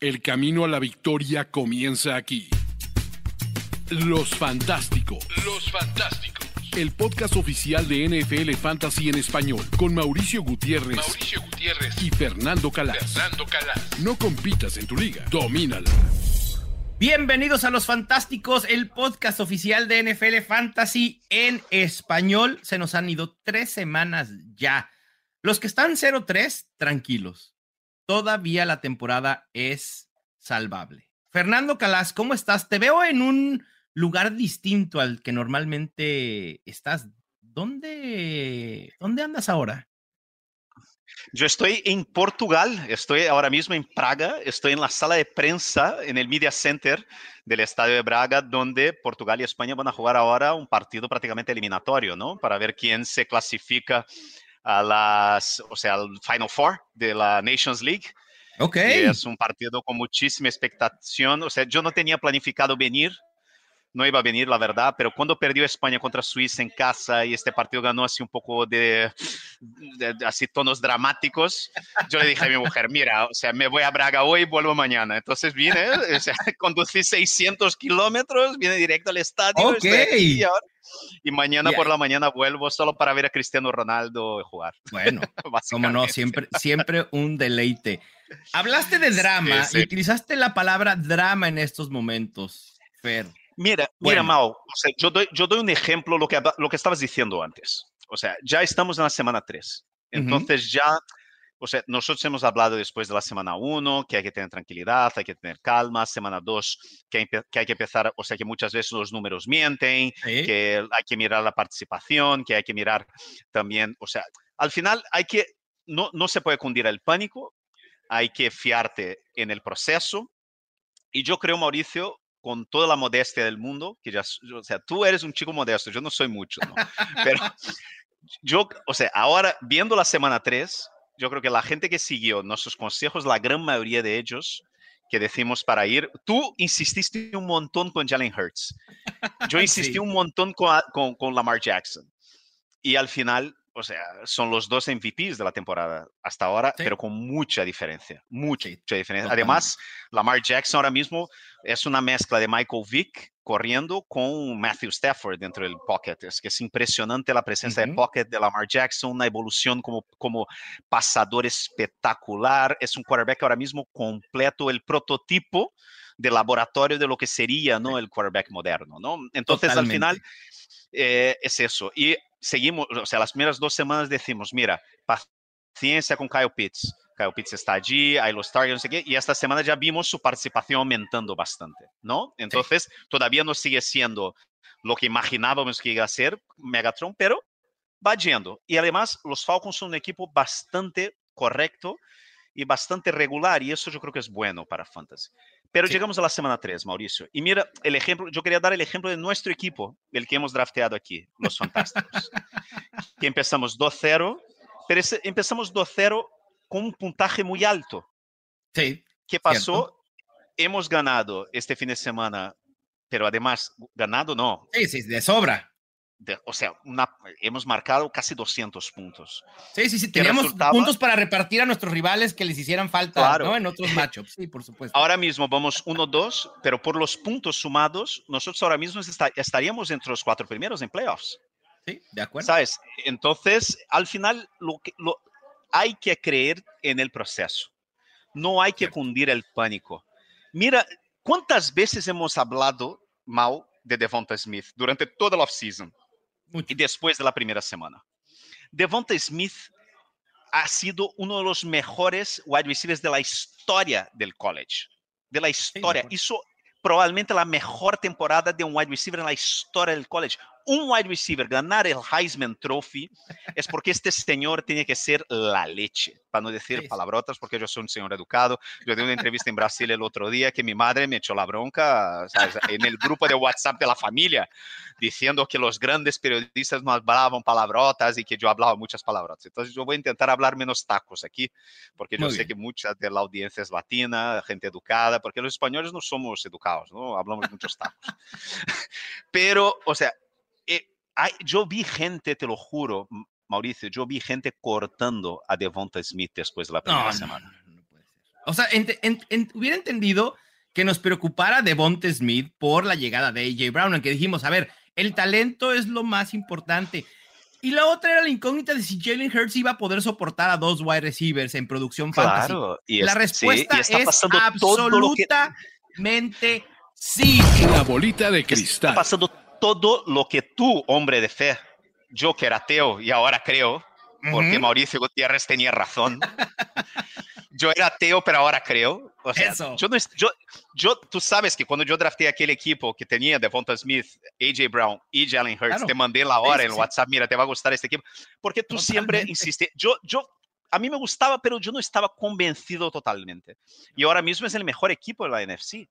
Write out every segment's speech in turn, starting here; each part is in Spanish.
El camino a la victoria comienza aquí. Los Fantásticos. Los Fantásticos. El podcast oficial de NFL Fantasy en español con Mauricio Gutiérrez, Mauricio Gutiérrez y Fernando Calas. Fernando Calas. No compitas en tu liga, domínala. Bienvenidos a Los Fantásticos, el podcast oficial de NFL Fantasy en español. Se nos han ido tres semanas ya. Los que están 0-3, tranquilos. Todavía la temporada es salvable. Fernando Calas, ¿cómo estás? Te veo en un lugar distinto al que normalmente estás. ¿Dónde, dónde andas ahora? Yo estoy en Portugal, estoy ahora mismo en Praga, estoy en la sala de prensa, en el Media Center del Estadio de Braga, donde Portugal y España van a jugar ahora un partido prácticamente eliminatorio, ¿no? Para ver quién se clasifica a las, o sea, al Final Four de la Nations League. Ok. Es un partido con muchísima expectación. O sea, yo no tenía planificado venir, no iba a venir, la verdad, pero cuando perdió España contra Suiza en casa y este partido ganó así un poco de, de, de, así tonos dramáticos, yo le dije a mi mujer, mira, o sea, me voy a Braga hoy y vuelvo mañana. Entonces vine, o sea, conducí 600 kilómetros, vine directo al estadio. Ok. Y, ahora, y mañana yeah. por la mañana vuelvo solo para ver a Cristiano Ronaldo jugar. Bueno, como no, siempre, siempre un deleite. Hablaste de drama sí, sí. y utilizaste la palabra drama en estos momentos, Fer. Mira, bueno. mira, Mao, o sea, yo, doy, yo doy un ejemplo lo que, lo que estabas diciendo antes. O sea, ya estamos en la semana 3. Entonces uh -huh. ya, o sea, nosotros hemos hablado después de la semana 1 que hay que tener tranquilidad, hay que tener calma. Semana 2 que, hay, que hay que empezar, o sea, que muchas veces los números mienten, ¿Sí? que hay que mirar la participación, que hay que mirar también, o sea, al final hay que, no, no se puede cundir el pánico, hay que fiarte en el proceso. Y yo creo, Mauricio, con toda la modestia del mundo, que ya, o sea, tú eres un chico modesto, yo no soy mucho, ¿no? Pero yo, o sea, ahora viendo la semana 3, yo creo que la gente que siguió nuestros consejos, la gran mayoría de ellos que decimos para ir, tú insististe un montón con Jalen Hurts, yo insistí sí. un montón con, con, con Lamar Jackson. Y al final, o sea, son los dos MVPs de la temporada hasta ahora, sí. pero con mucha diferencia, mucha, diferencia. Además, Lamar Jackson ahora mismo es una mezcla de Michael Vick corriendo con Matthew Stafford dentro del pocket. Es que es impresionante la presencia uh -huh. de pocket de Lamar Jackson, una evolución como, como pasador espectacular. Es un quarterback ahora mismo completo, el prototipo de laboratorio de lo que sería ¿no? el quarterback moderno. ¿no? Entonces, Totalmente. al final, eh, es eso. Y seguimos, o sea, las primeras dos semanas decimos, mira, paciencia con Kyle Pitts. Kyle Pitts está allí, hay los targets, no sé qué, y esta semana ya vimos su participación aumentando bastante, ¿no? Entonces, sí. todavía no sigue siendo lo que imaginábamos que iba a ser Megatron, pero va yendo. Y además, los Falcons son un equipo bastante correcto y bastante regular, y eso yo creo que es bueno para Fantasy. Pero sí. llegamos a la semana 3, Mauricio. Y mira, el ejemplo, yo quería dar el ejemplo de nuestro equipo, el que hemos drafteado aquí, los Fantásticos. que empezamos 2-0, pero ese, empezamos 2-0 con un puntaje muy alto. Sí. ¿Qué pasó? Cierto. Hemos ganado este fin de semana, pero además, ganado no. Sí, sí, de sobra. De, o sea, una, hemos marcado casi 200 puntos. Sí, sí, sí, teníamos resultaba... puntos para repartir a nuestros rivales que les hicieran falta claro. ¿no? en otros matchups. Sí, por supuesto. Ahora mismo vamos 1-2, pero por los puntos sumados, nosotros ahora mismo está, estaríamos entre los cuatro primeros en playoffs. Sí, de acuerdo. ¿Sabes? Entonces, al final, lo que, lo, hay que creer en el proceso. No hay que Cierto. cundir el pánico. Mira, ¿cuántas veces hemos hablado mal de Devonta Smith durante toda la offseason? Y después de la primera semana. Devonta Smith ha sido uno de los mejores wide receivers de la historia del college. De la historia. Sí, Hizo probablemente la mejor temporada de un wide receiver en la historia del college. Un wide receiver ganar el Heisman Trophy es porque este señor tiene que ser la leche, para no decir palabrotas, porque yo soy un señor educado. Yo di una entrevista en Brasil el otro día que mi madre me echó la bronca ¿sabes? en el grupo de WhatsApp de la familia, diciendo que los grandes periodistas no hablaban palabrotas y que yo hablaba muchas palabrotas. Entonces yo voy a intentar hablar menos tacos aquí, porque yo Muy sé bien. que mucha de la audiencia es latina, gente educada, porque los españoles no somos educados, ¿no? Hablamos muchos tacos. Pero, o sea, eh, hay, yo vi gente, te lo juro, Mauricio, yo vi gente cortando a Devonta Smith después de la primera no, semana. No, no, O sea, hubiera entendido que nos preocupara Devonte Smith por la llegada de AJ Brown, en que dijimos, a ver, el talento es lo más importante. Y la otra era la incógnita de si Jalen Hurts iba a poder soportar a dos wide receivers en producción claro, Y la respuesta es absolutamente sí. La bolita de cristal. Está pasando todo lo que tú, hombre de fe, yo que era ateo y ahora creo, porque Mauricio Gutiérrez tenía razón. yo era ateo, pero ahora creo. O sea, Yo, no, yo, yo, tú sabes que cuando yo drafté aquel equipo que tenía Devonta Smith, AJ Brown y Jalen Hurts, te mandé la hora en WhatsApp, mira, te va a gustar este equipo, porque tú siempre insististe. Yo, yo, a mí me gustaba, pero yo no estaba convencido totalmente. Y ahora mismo es el mejor equipo de la NFC.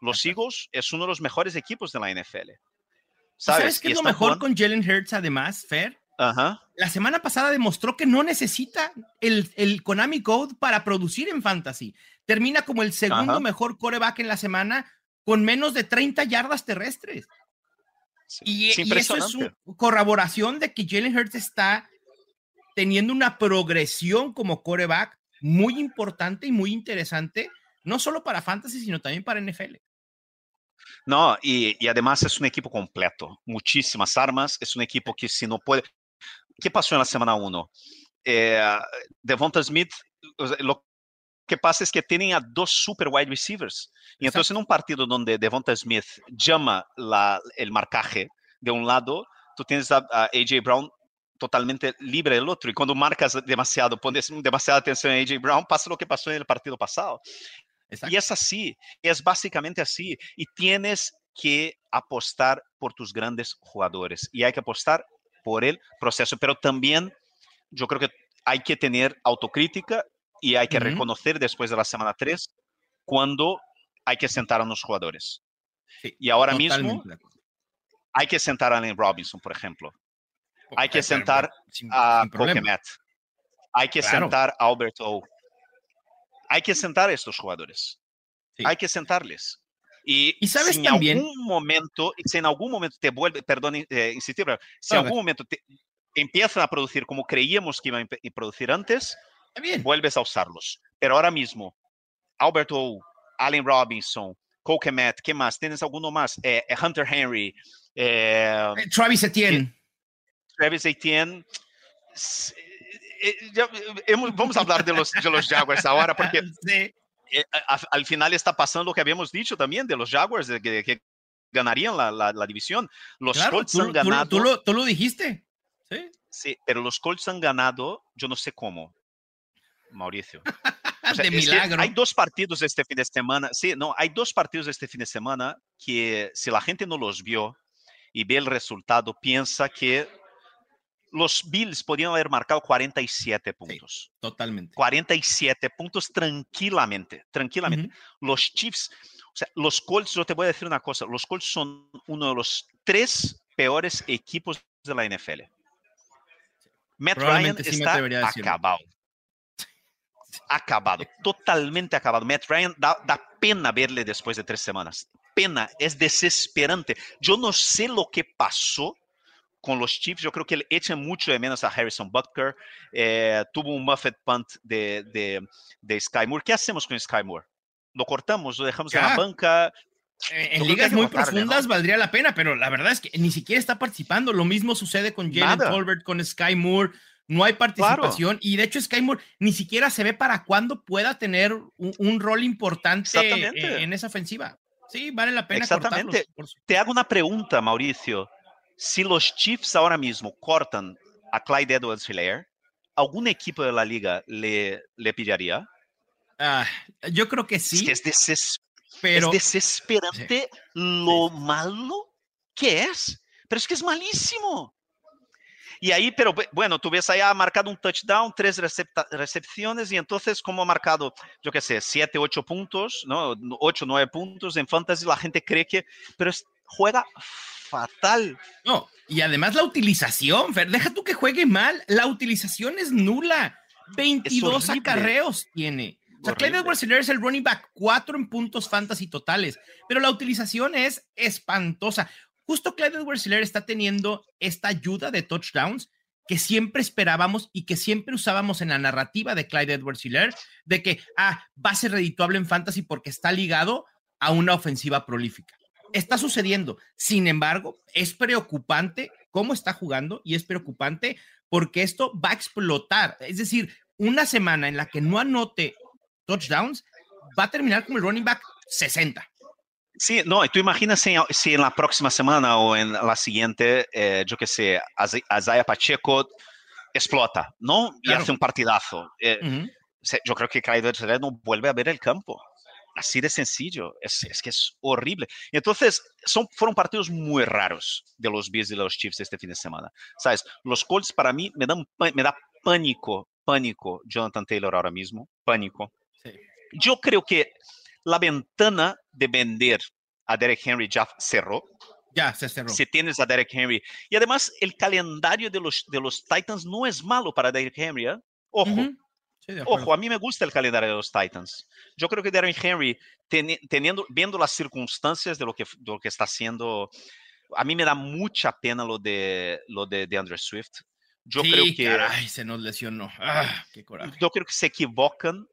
Los Eagles es uno de los mejores equipos de la NFL. ¿Sabes, ¿Sabes qué es lo mejor con Jalen Hurts además, Fer? La semana pasada demostró que no necesita el, el, Konami Code para producir en Fantasy. Termina como el segundo mejor coreback en la semana con menos de 30 yardas terrestres. y, eso es una corroboración de que Jalen Hurts está teniendo una progresión como coreback muy importante y muy interesante, no solo para Fantasy, sino también para NFL. No, y, y, además es un equipo completo, muchísimas armas, es un equipo que si no puede, ¿Qué pasó en la semana 1? Eh, Devonta Smith, lo que pasa es que tienen a dos super wide receivers. Y entonces en un partido donde Devonta Smith llama la, el marcaje de un lado, tú tienes a, AJ Brown totalmente libre del otro. Y cuando marcas demasiado, pones demasiada atención a AJ Brown, pasa lo que pasó en el partido pasado. Y es así, es básicamente así. Y tienes que apostar por tus grandes jugadores. Y hay que apostar por el proceso, pero también yo creo que hay que tener autocrítica y hay que reconocer después de la semana 3 cuando hay que sentar a los jugadores. y ahora mismo hay que sentar a Allen Robinson, por ejemplo. Hay que sentar a Coquemet. Hay que sentar a Albert O. Hay que sentar a estos jugadores. Hay que sentarles. Y, sabes si en algún momento, si en algún momento te vuelve, perdón, eh, insistir, pero si en algún momento te, empiezan a producir como creíamos que iban a producir antes, vuelves a usarlos. Pero ahora mismo, Alberto, Allen Robinson, Coquemet, ¿qué más? ¿Tienes alguno más? Eh, eh, Hunter Henry. Travis Etienne. Travis Etienne. Vamos a hablar de los, de los Jaguars ahora, porque sí. Eh, al final está pasando lo que habíamos dicho también de los Jaguars, de que, ganarían la, la, división. Los Colts han ganado. Tú, lo, tú, lo, dijiste. ¿Sí? sí, pero los Colts han ganado, yo no sé cómo, Mauricio. de milagro. hay dos partidos este fin de semana. Sí, no, hay dos partidos este fin de semana que si la gente no los vio y ve el resultado, piensa que los Bills podían haber marcado 47 puntos. totalmente. 47 puntos tranquilamente, tranquilamente. Los Chiefs, o sea, los Colts, yo te voy a decir una cosa, los Colts son uno de los tres peores equipos de la NFL. Matt Ryan está acabado. Acabado, totalmente acabado. Matt Ryan da, da pena verle después de tres semanas. Pena, es desesperante. Yo no sé lo que pasó con los Chiefs, yo creo que él echa mucho de menos a Harrison Butker. Eh, tuvo un muffet punt de, de, de, Sky Moore. ¿Qué hacemos con Sky Moore? ¿Lo cortamos? ¿Lo dejamos en la banca? En ligas muy profundas valdría la pena, pero la verdad es que ni siquiera está participando. Lo mismo sucede con Jalen Colbert, con Sky Moore. No hay participación y de hecho Sky Moore ni siquiera se ve para cuándo pueda tener un, rol importante en esa ofensiva. Sí, vale la pena. Exactamente. Te hago una pregunta, Mauricio si los Chiefs ahora mismo cortan a Clyde Edwards Hilaire, ¿algún equipo de la liga le, le pillaría? Ah, yo creo que sí. Es, es desesperante lo malo que es. Pero es que es malísimo. Y ahí, pero bueno, tú ves ahí ha marcado un touchdown, tres recepciones y entonces como ha marcado, yo qué sé, siete, ocho puntos, ¿no? Ocho, nueve puntos en fantasy, la gente cree que, pero juega fatal. No, y además la utilización, Fer, deja tú que juegue mal, la utilización es nula. 22 acarreos tiene. O sea, Clyde Edwards es el running back, 4 en puntos fantasy totales, pero la utilización es espantosa. Justo Clyde Edwards está teniendo esta ayuda de touchdowns que siempre esperábamos y que siempre usábamos en la narrativa de Clyde Edwards Hiller, de que, ah, va a ser redituable en fantasy porque está ligado a una ofensiva prolífica. Está sucediendo. Sin embargo, es preocupante cómo está jugando y es preocupante porque esto va a explotar. Es decir, una semana en la que no anote touchdowns, va a terminar como el running back 60. Sí, no, tú imaginas si, si, en la próxima semana o en la siguiente, eh, yo qué sé, Isaiah Pacheco explota, ¿no? Y hace un partidazo. Eh, uh -huh. Yo creo que Kyler no vuelve a ver el campo. Así de sencillo. Es, es, que es horrible. Entonces, son, fueron partidos muy raros de los Bills y los Chiefs este fin de semana. ¿Sabes? Los Colts para mí me, dan, me da pánico, pánico Jonathan Taylor ahora mismo. Pánico. Sí. Yo creo que la ventana de vender a Derek Henry ya cerró. Ya se cerró. Si tienes a Derek Henry. Y además, el calendario de los, de los Titans no es malo para Derek Henry. ¿eh? Ojo. Uh -huh. Sí, Ojo, a mí me gusta el calendario de los Titans. Yo creo que Derek Henry, ten, teniendo, viendo las circunstancias de lo, que, de lo que está haciendo, a mí me da mucha pena lo de, lo de, de Andrew Swift. Yo sí, creo que. Caray, se nos lesionó. Ah, qué coraje. Yo creo que se equivocan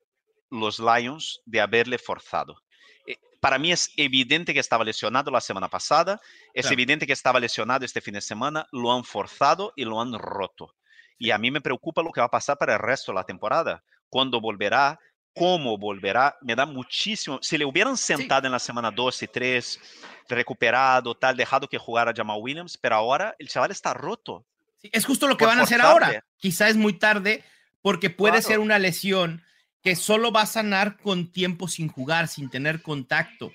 los Lions de haberle forzado. Eh, Para mí es evidente que estaba lesionado la semana pasada, es Claro. evidente que estaba lesionado este fin de semana, lo han forzado y lo han roto. Y a mí me preocupa lo que va a pasar para el resto de la temporada. Cuándo volverá, cómo volverá, me da muchísimo. Si le hubieran sentado en la semana 2 y 3, recuperado, tal, dejado que jugara Jamal Williams, pero ahora el chaval está roto. Sí, es justo lo que van a hacer ahora. Quizá es muy tarde porque puede Claro. ser una lesión que solo va a sanar con tiempo sin jugar, sin tener contacto,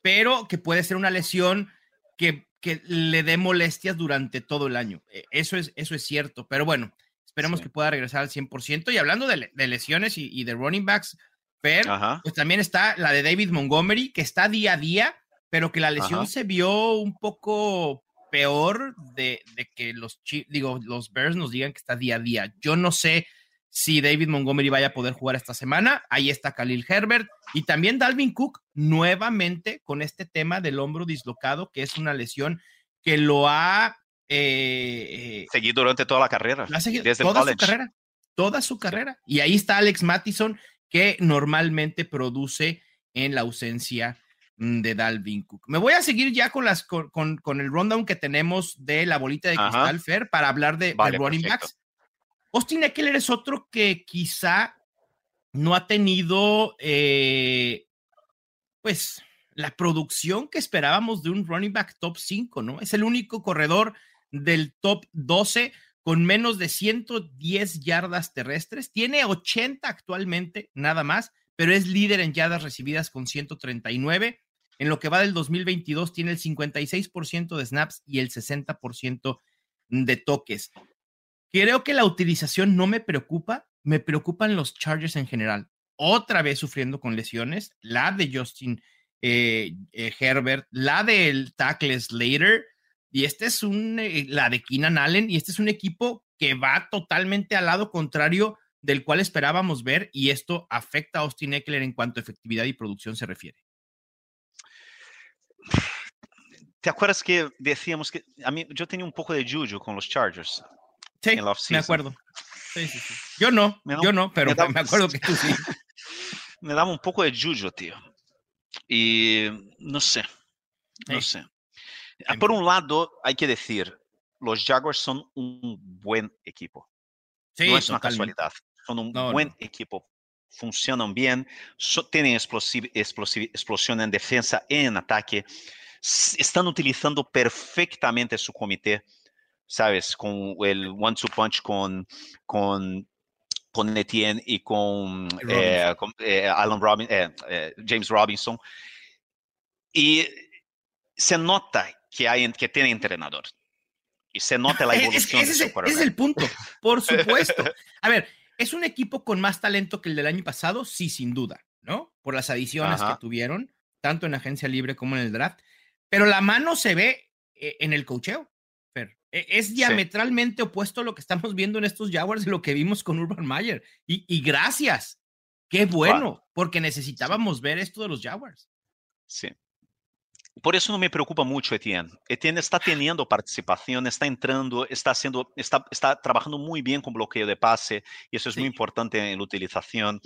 pero que puede ser una lesión que, que le dé molestias durante todo el año. Eh, Eso es, eso es cierto, pero bueno, esperemos Sí. que pueda regresar al 100%. Y hablando de, le- de lesiones y, y de running backs, Fer, Ajá. pues también está la de David Montgomery, que está día a día, pero que la lesión Ajá. se vio un poco peor de, de que los, digo, los Bears nos digan que está día a día. Yo no sé si David Montgomery vaya a poder jugar esta semana. Ahí está Khalil Herbert y también Dalvin Cook nuevamente con este tema del hombro dislocado, que es una lesión que lo ha, eh, eh, Seguido durante toda la carrera. lo ha seguido desde el toda su carrera, toda su carrera. Y ahí está Alex Mattison, que normalmente produce en la ausencia mm, de Dalvin Cook. Me voy a seguir ya con, las, con, con- con el rundown que tenemos de la bolita de Ajá. cristal, Fer, para hablar de, de Vale, running perfecto. backs. Austin Eckler es otro que quizá no ha tenido, eh, pues, la producción que esperábamos de un running back top 5, ¿no? Es el único corredor del top 12 con menos de 110 yardas terrestres. Tiene 80 actualmente, nada más, pero es líder en yardas recibidas con 139. En lo que va del 2022 tiene el 56% de snaps y el 60% de toques. Creo que la utilización no me preocupa, me preocupan los Chargers en general. Otra vez sufriendo con lesiones, la de Justin eh, eh, Herbert, la del tackle Slater, y este es un, eh, la de Keenan Allen, y este es un equipo que va totalmente al lado contrario del cual esperábamos ver, y esto afecta a Austin Eckler en cuanto a efectividad y producción se refiere. ¿Te acuerdas que decíamos que a mí yo tenía un poco de juju con los Chargers? Sí, En la me acuerdo. Sí, sí, sí. Yo no, da- yo no, pero me da- me acuerdo que tú sí. Me daba un poco de juju, tío. Y no sé, no sé. Ah, Por un lado, hay que decir, los Jaguars son un buen equipo. Sí, no es una casualidad. Son un No, buen no. equipo. Funcionan bien, so- tienen explosiv- explosiv- explosión en defensa y en ataque. Están utilizando perfectamente su comité, ¿sabes? Con el one-two punch con, con, con Etienne y con, eh, con, eh, Alan Robin, eh, eh, James Robinson. Y se nota que, hay, que tiene entrenador. Y se nota la evolución ese, de es, su el- ese es quarterback. el punto, por supuesto. A ver, ¿es un equipo con más talento que el del año pasado? Sí, sin duda, ¿no? Por las adiciones Ajá. que tuvieron, tanto en agencia libre como en el draft. Pero la mano se ve eh, en el cocheo. E- Es diametralmente opuesto a lo que estamos viendo en estos Jaguars de lo que vimos con Urban Meyer. Y, y gracias. Qué bueno, porque necesitábamos ver esto de los Jaguars. Sí. Por eso no me preocupa mucho Etienne. Etienne está teniendo participación, está entrando, está haciendo, está, está trabajando muy bien con bloqueo de pase y eso es muy importante en la utilización.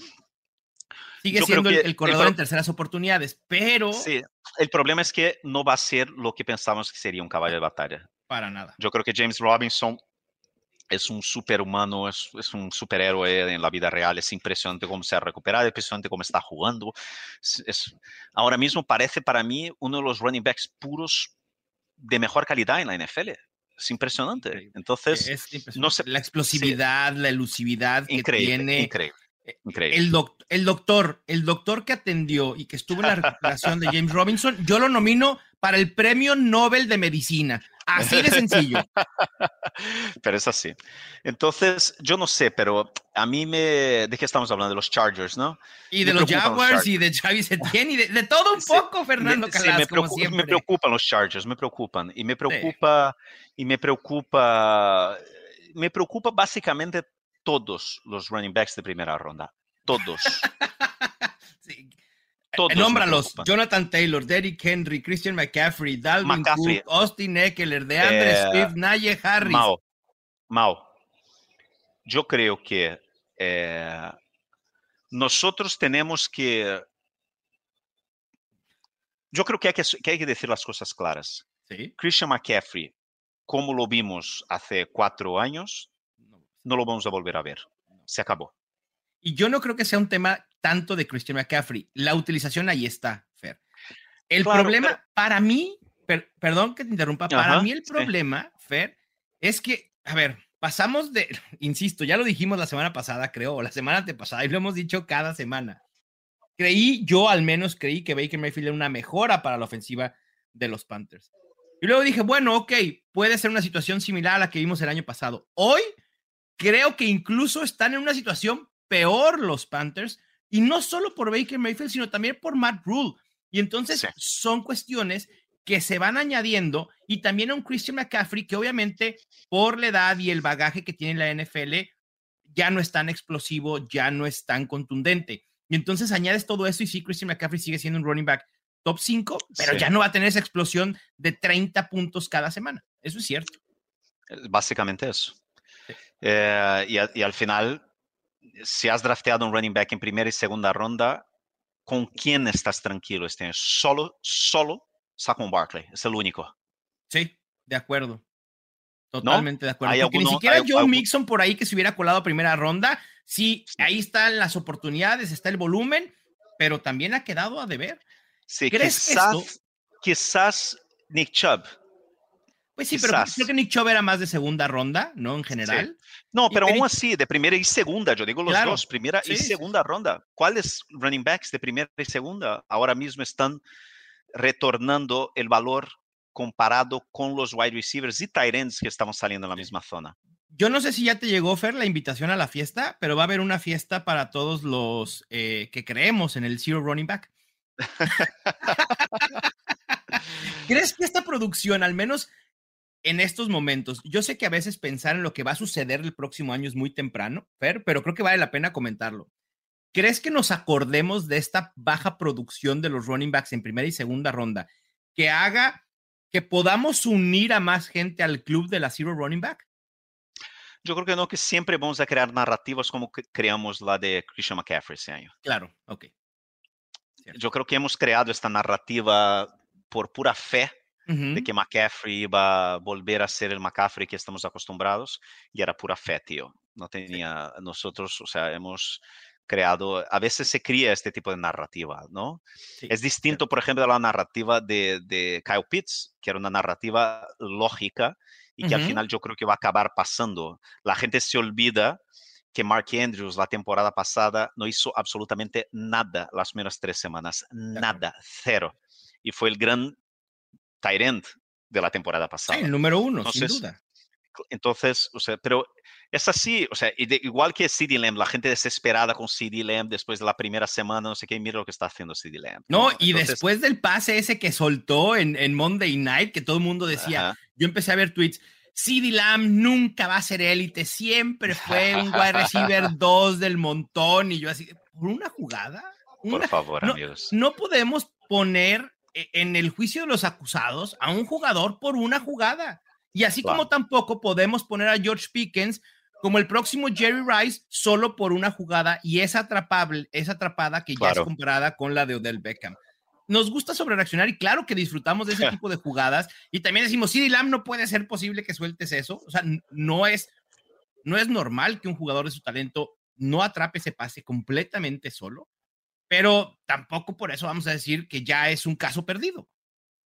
Sigue siendo el, corredor en terceras oportunidades, pero... Sí, el problema es que no va a ser lo que pensamos que sería un caballo de batalla. Para nada. Yo creo que James Robinson es un superhumano, es, es un superhéroe en la vida real, es impresionante cómo se ha recuperado, es impresionante cómo está jugando. Es, ahora mismo parece para mí uno de los running backs puros de mejor calidad en la NFL. Es impresionante. Entonces, No sé, la explosividad, la elusividad que tiene. Increíble. Eh, el, el, doctor, el doctor que atendió y que estuvo en la recuperación de James Robinson, yo lo nomino para el premio Nobel de Medicina. Así de sencillo. pero es así. Entonces, yo no sé, pero a mí me... ¿De qué estamos hablando? De los Chargers, ¿no? Y de los Jaguars y de Travis Etienne y de, todo un poco, Fernando Calas, me, me, preocupan los Chargers, me preocupan. Y me preocupa, y me preocupa, me preocupa básicamente todos los running backs de primera ronda. Todos. Todos Nómbralos. Jonathan Taylor, Derrick Henry, Christian McCaffrey, Dalvin Cook, Austin Eckler, DeAndre eh, Swift, Naye Harris. Mao, Mao, yo creo que eh, nosotros tenemos que... Yo creo que hay que, que hay que decir las cosas claras. ¿Sí? Christian McCaffrey, como lo vimos hace cuatro años, no lo vamos a volver a ver. Se acabó. Y yo no creo que sea un tema tanto de Christian McCaffrey. La utilización ahí está, Fer. El problema, para mí, perdón que te interrumpa, para mí el problema, Fer, es que, a ver, pasamos de, insisto, ya lo dijimos la semana pasada, creo, o la semana antepasada, y lo hemos dicho cada semana. Creí, yo al menos creí que Baker Mayfield era una mejora para la ofensiva de los Panthers. Y luego dije, bueno, ok, puede ser una situación similar a la que vimos el año pasado. Hoy creo que incluso están en una situación peor los Panthers, y no solo por Baker Mayfield, sino también por Matt Rule. Y entonces son cuestiones que se van añadiendo y también a un Christian McCaffrey que obviamente por la edad y el bagaje que tiene la NFL ya no es tan explosivo, ya no es tan contundente. Y entonces añades todo eso y sí, Christian McCaffrey sigue siendo un running back top 5, pero ya no va a tener esa explosión de 30 puntos cada semana. Eso es cierto. Básicamente eso. Eh, y, al final, si has drafteado un running back en primera y segunda ronda, ¿con quién estás tranquilo este año? Solo, solo Saquon Barkley, es el único. Sí, de acuerdo. Totalmente de acuerdo. Porque ni siquiera Joe Mixon por ahí que se hubiera colado a primera ronda. Sí, ahí están las oportunidades, está el volumen, pero también ha quedado a deber. Sí, quizás, quizás Nick Chubb pues sí, pero creo que Nick Chubb era más de segunda ronda, ¿no? En general. No, pero aún así, de primera y segunda, yo digo los dos, primera y segunda ronda. ¿Cuáles running backs de primera y segunda ahora mismo están retornando el valor comparado con los wide receivers y tight ends que estamos saliendo en la misma zona? Yo no sé si ya te llegó, Fer, la invitación a la fiesta, pero va a haber una fiesta para todos los eh, que creemos en el Zero Running Back. ¿Crees que esta producción, al menos en estos momentos, yo sé que a veces pensar en lo que va a suceder el próximo año es muy temprano, Fer, pero creo que vale la pena comentarlo. ¿Crees que nos acordemos de esta baja producción de los running backs en primera y segunda ronda que haga que podamos unir a más gente al club de la Zero Running Back? Yo creo que no, que siempre vamos a crear narrativas como creamos la de Christian McCaffrey ese año. Claro, ok. Yo creo que hemos creado esta narrativa por pura fe de que McCaffrey iba a volver a ser el McCaffrey que estamos acostumbrados y era pura fe, tío. No tenía, nosotros, o sea, hemos creado, a veces se cría este tipo de narrativa, ¿no? es distinto, por ejemplo, de la narrativa de, de, Kyle Pitts, que era una narrativa lógica y que al final yo creo que va a acabar pasando. La gente se olvida que Mark Andrews la temporada pasada no hizo absolutamente nada las primeras tres semanas, nada, cero. Y fue el gran Tyrant de la temporada pasada. el número uno, sin duda. Entonces, o sea, pero es así, o sea, igual que CD Lamb, la gente desesperada con CD Lamb después de la primera semana, no sé qué, mira lo que está haciendo CD Lamb. No, y después del pase ese que soltó en, en Monday Night, que todo el mundo decía, yo empecé a ver tweets, CD Lamb nunca va a ser élite, siempre fue un wide receiver 2 del montón, y yo así, ¿por una jugada? Por favor, amigos. No podemos poner en el juicio de los acusados a un jugador por una jugada. Y así como tampoco podemos poner a George Pickens como el próximo Jerry Rice solo por una jugada y es atrapable, es atrapada que ya es comparada con la de Odell Beckham. Nos gusta sobre reaccionar y claro que disfrutamos de ese tipo de jugadas y también decimos, sí, Lam no puede ser posible que sueltes eso, o sea, no es no es normal que un jugador de su talento no atrape ese pase completamente solo, pero tampoco por eso vamos a decir que ya es un caso perdido.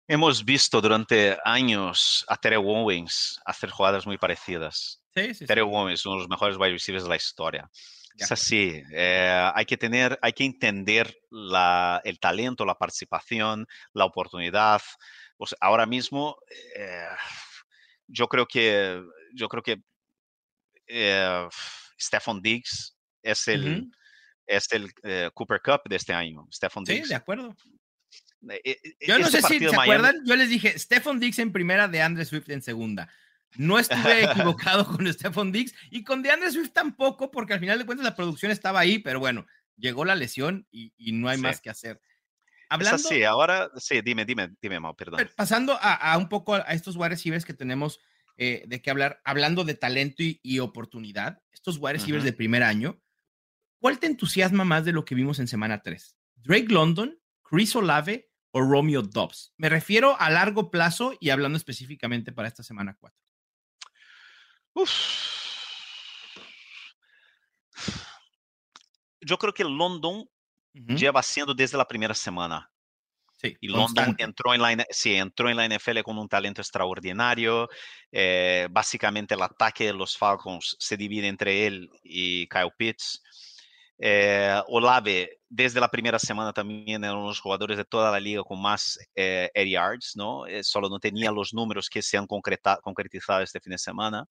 Hemos visto durante años a Terry Owens hacer jugadas muy parecidas. Sí, sí, Terry Owens, uno de los mejores wide receivers de la historia. Es así, eh, hay que tener, hay que entender el talento, la participación, la oportunidad. ahora mismo, eh, yo creo que, yo creo que eh, Stephon Diggs es el, es el eh, Cooper Cup de este año. Stephon Diggs. Sí, de acuerdo. Eh, yo no este sé si se acuerdan, yo les dije Stephon Diggs en primera, de Andre Swift en segunda. No estuve equivocado con Stephon Diggs y con DeAndre Swift tampoco, porque al final de cuentas la producción estaba ahí, pero bueno, llegó la lesión y, no hay más que hacer. Hablando, sí, ahora sí, dime, dime, dime, perdón. Pasando a, un poco a estos wide receivers que tenemos eh, de qué hablar, hablando de talento y, oportunidad, estos wide receivers de primer año, ¿cuál te entusiasma más de lo que vimos en semana 3? ¿Drake London, Chris Olave o Romeo Dobbs? Me refiero a largo plazo y hablando específicamente para esta semana 4. Yo creo que London lleva siendo desde la primera semana. y London entró en, la, sí, entró en la NFL con un talento extraordinario. Eh, básicamente el ataque de los Falcons se divide entre él y Kyle Pitts. Eh, Olave, desde la primera semana también era uno de los jugadores de toda la liga con más eh, air yards, ¿no? Eh, solo no tenía los números que se han concretizado este fin de semana.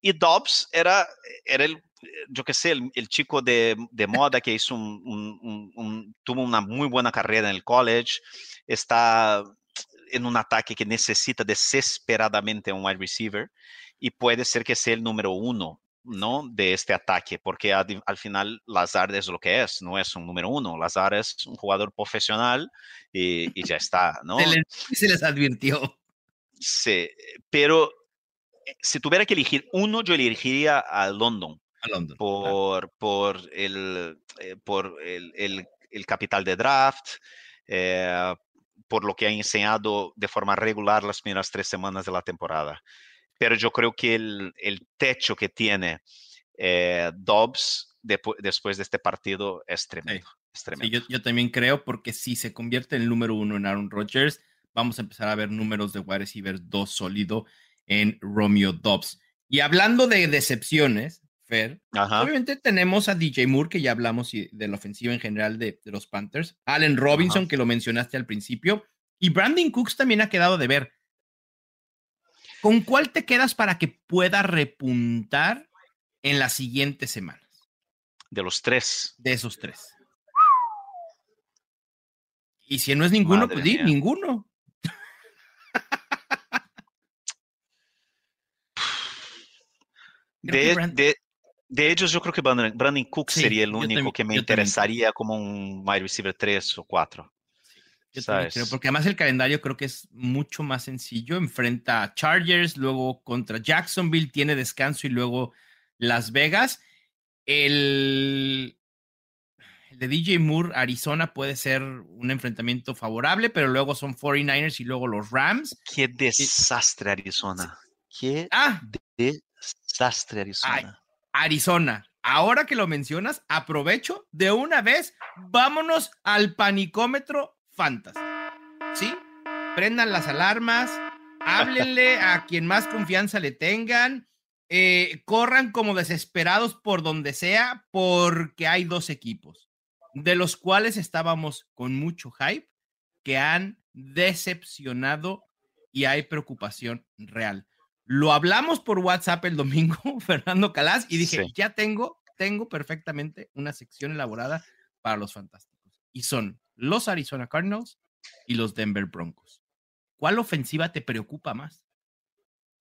Y Dobbs era, era el, yo qué sé, el, chico de, de, moda que hizo un, tuvo una muy buena carrera en el college, está en un ataque que necesita desesperadamente un wide receiver y puede ser que sea el número uno ¿no? de este ataque, porque al, final Lazard es lo que es, no es un número uno, Lazard es un jugador profesional y, ya está, ¿no? Se les, se les advirtió. Sí, pero eh, si tuviera que elegir uno, yo elegiría a London. A London. Por, por, el, eh, por el, el, capital de draft, eh, por lo que ha enseñado de forma regular las primeras tres semanas de la temporada. Pero yo creo que el, el techo que tiene Dobbs después de este partido es tremendo. yo, yo, también creo, porque si se convierte en el número uno en Aaron Rodgers, vamos a empezar a ver números de wide receiver dos sólido en Romeo Dobbs. Y hablando de decepciones, Fer, obviamente tenemos a DJ Moore, que ya hablamos de la ofensiva en general de, los Panthers, Allen Robinson, que lo mencionaste al principio, y Brandon Cooks también ha quedado de ver. ¿Con cuál te quedas para que pueda repuntar en las siguientes semanas? De los tres. De esos tres. Y si no es ninguno, pues di, ninguno. De, de, ellos, yo creo que Brandon, Cook sería el único que me interesaría como un wide receiver 3 o 4. Porque además el calendario creo que es mucho más sencillo. Enfrenta a Chargers, luego contra Jacksonville, tiene descanso y luego Las Vegas. El, el de DJ Moore, Arizona, puede ser un enfrentamiento favorable, pero luego son 49ers y luego los Rams. Qué desastre, Arizona. Qué ah, Desastre Arizona. Arizona. Ahora que lo mencionas, aprovecho de una vez, vámonos al panicómetro Fantasy. ¿Sí? Prendan las alarmas, háblenle a quien más confianza le tengan, eh, corran como desesperados por donde sea, porque hay dos equipos, de los cuales estábamos con mucho hype, que han decepcionado y hay preocupación real. Lo hablamos por WhatsApp el domingo, Fernando Calas, y dije, ya tengo, tengo perfectamente una sección elaborada para los fantásticos. Y son los Arizona Cardinals y los Denver Broncos. ¿Cuál ofensiva te preocupa más?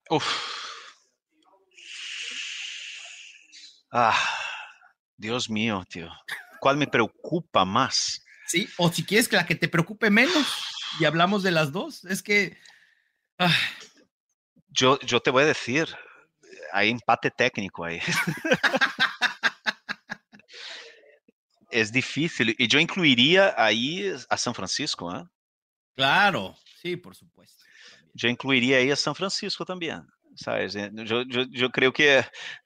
Uf. Ah, Dios mío, tío. ¿Cuál me preocupa más? Sí, o si quieres que la que te preocupe menos. y hablamos de las dos. Es que. Ah. Yo, yo te voy a decir, hay empate técnico ahí. es difícil. Y yo incluiría ahí a San Francisco. ¿eh? Claro, sí, por supuesto. Yo incluiría ahí a San Francisco también. ¿sabes? Yo, yo, yo creo que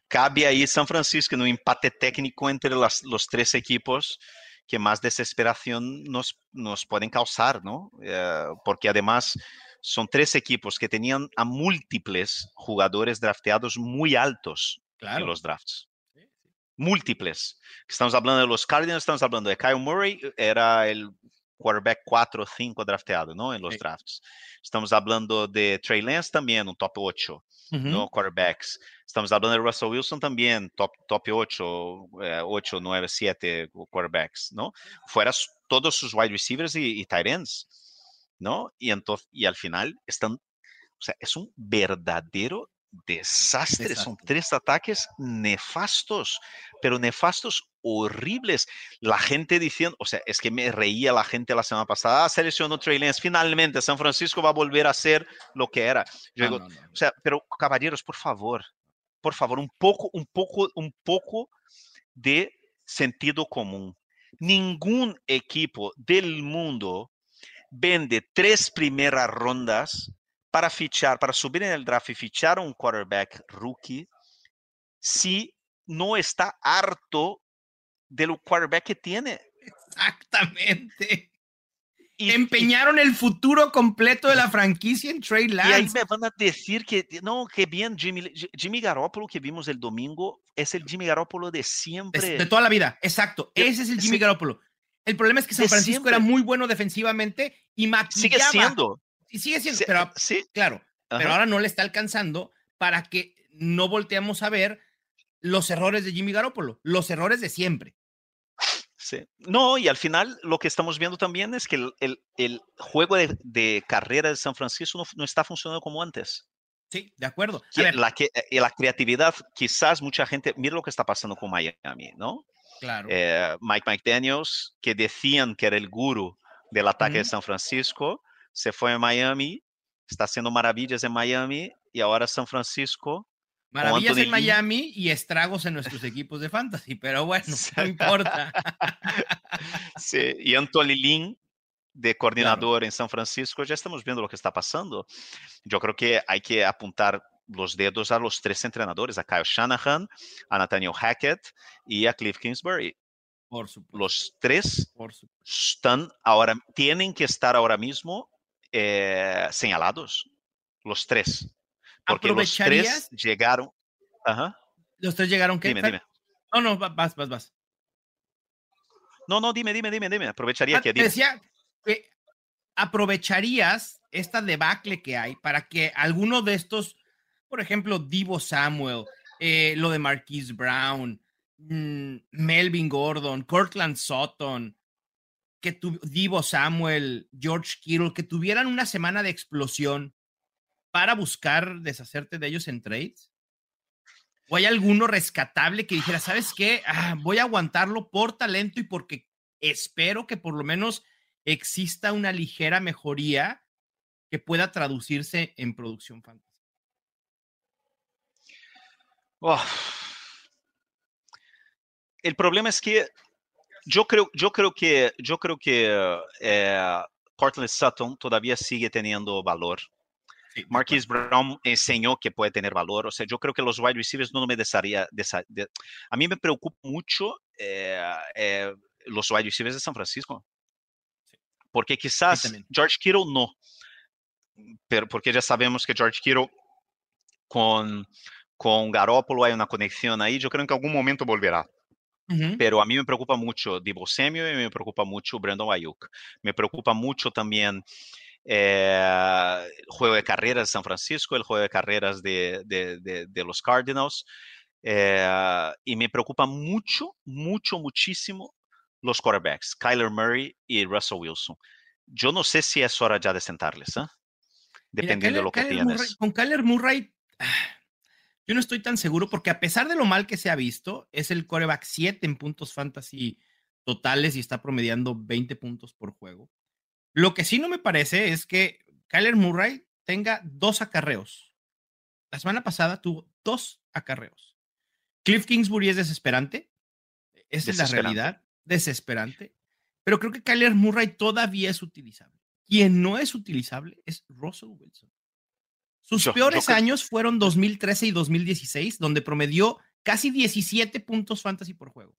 cabe ahí San Francisco en un empate técnico entre las, los tres equipos que más desesperación nos, nos pueden causar, ¿no? Eh, porque además son tres equipos que tenían a múltiples jugadores drafteados muy altos en los drafts. Múltiples. Estamos hablando de los Cardinals, estamos hablando de Kyle Murray, era el quarterback 4 o 5 drafteado, ¿no? En los drafts. Estamos hablando de Trey Lance también, un top 8, ¿no? Quarterbacks. Estamos hablando de Russell Wilson también, top, top 8, 8, 9, 7 quarterbacks, ¿no? Fuera todos sus wide receivers y, y tight ends, ¿no? Y, entonces, y al final están, o sea, es un verdadero desastre. Son tres ataques nefastos, pero nefastos horribles. La gente diciendo, o sea, es que me reía la gente la semana pasada, ah, seleccionó Trey Lance, finalmente San Francisco va a volver a ser lo que era. Yo digo, o sea, pero caballeros, por favor, por favor, un poco, un poco, un poco de sentido común. Ningún equipo del mundo vende tres primeras rondas para fichar, para subir en el draft y fichar un quarterback rookie si no está harto del quarterback que tiene. Exactamente. Y, Empeñaron el futuro completo de la franquicia en Trey Lance. Y ahí me van a decir que no, que bien Jimmy, Jimmy Garoppolo que vimos el domingo es el Jimmy Garoppolo de siempre. De, toda la vida, exacto. Ese es el Jimmy Garoppolo. El problema es que San Francisco era muy bueno defensivamente y maquillaba. Sigue siendo. Y sigue siendo, pero sí. claro, pero ahora no le está alcanzando para que no volteamos a ver los errores de Jimmy Garoppolo, los errores de siempre. Sí. No, y al final lo que estamos viendo también es que el, el, juego de, de, carrera de San Francisco no, no, está funcionando como antes. Sí, de acuerdo. La, que, eh, la creatividad, quizás mucha gente, mira lo que está pasando con Miami, ¿no? Claro. Eh, Mike Mike Daniels, que decían que era el guru del ataque de San Francisco, se fue a Miami, está haciendo maravillas en Miami y ahora San Francisco. Maravillas en Miami y estragos en nuestros equipos de fantasy, pero bueno, no importa. sí, y Anthony Lynn de coordinador claro. en San Francisco, ya estamos viendo lo que está pasando. Yo creo que hay que apuntar los dedos a los tres entrenadores, a Kyle Shanahan, a Nathaniel Hackett y a Cliff Kingsbury. Por supuesto. Los tres Por supuesto. están ahora, tienen que estar ahora mismo eh, señalados, los tres. Porque los tres llegaron. Ajá. ¿Los tres llegaron qué? Dime, dime. No, no, vas, vas, vas. No, no, dime, dime, dime, dime. Aprovecharía ah, que. Dime. Decía que aprovecharías esta debacle que hay para que alguno de estos, por ejemplo, Divo Samuel, eh, lo de Marquise Brown, mmm, Melvin Gordon, Cortland Sutton, que tu, Divo Samuel, George Kittle, que tuvieran una semana de explosión para buscar deshacerte de ellos en trades? ¿O hay alguno rescatable que dijera, sabes qué, ah, voy a aguantarlo por talento y porque espero que por lo menos exista una ligera mejoría que pueda traducirse en producción fantasy? El problema es que yo creo, yo creo que, yo creo que eh, Cortland Sutton todavía sigue teniendo valor. Sí, Marquise Brown enseñó que puede tener valor. O sea, yo creo que los wide receivers no me desearía. De, a mí me preocupa mucho eh, eh, los wide receivers de San Francisco. Porque quizás George Kittle no. Pero porque ya sabemos que George Kittle con, con Garoppolo hay una conexión ahí. Yo creo que en algún momento volverá. Pero a mí me preocupa mucho Divo Samuel y me preocupa mucho Brandon Ayuk. Me preocupa mucho también eh, el juego de carreras de San Francisco, el juego de carreras de, de, de, de los Cardinals. Eh, y me preocupa mucho, mucho, muchísimo los quarterbacks, Kyler Murray y Russell Wilson. Yo no sé si es hora ya de sentarles, ¿eh? dependiendo Mira, Kyler, de lo que Kyler tienes. Murray, con Kyler Murray, yo no estoy tan seguro porque a pesar de lo mal que se ha visto, es el coreback 7 en puntos fantasy totales y está promediando 20 puntos por juego. Lo que sí no me parece es que Kyler Murray tenga dos acarreos. La semana pasada tuvo dos acarreos. Cliff Kingsbury es desesperante. Esa es la realidad. Desesperante. Pero creo que Kyler Murray todavía es utilizable. Quien no es utilizable es Russell Wilson. Sus peores años fueron 2013 y 2016, donde promedió casi 17 puntos fantasy por juego.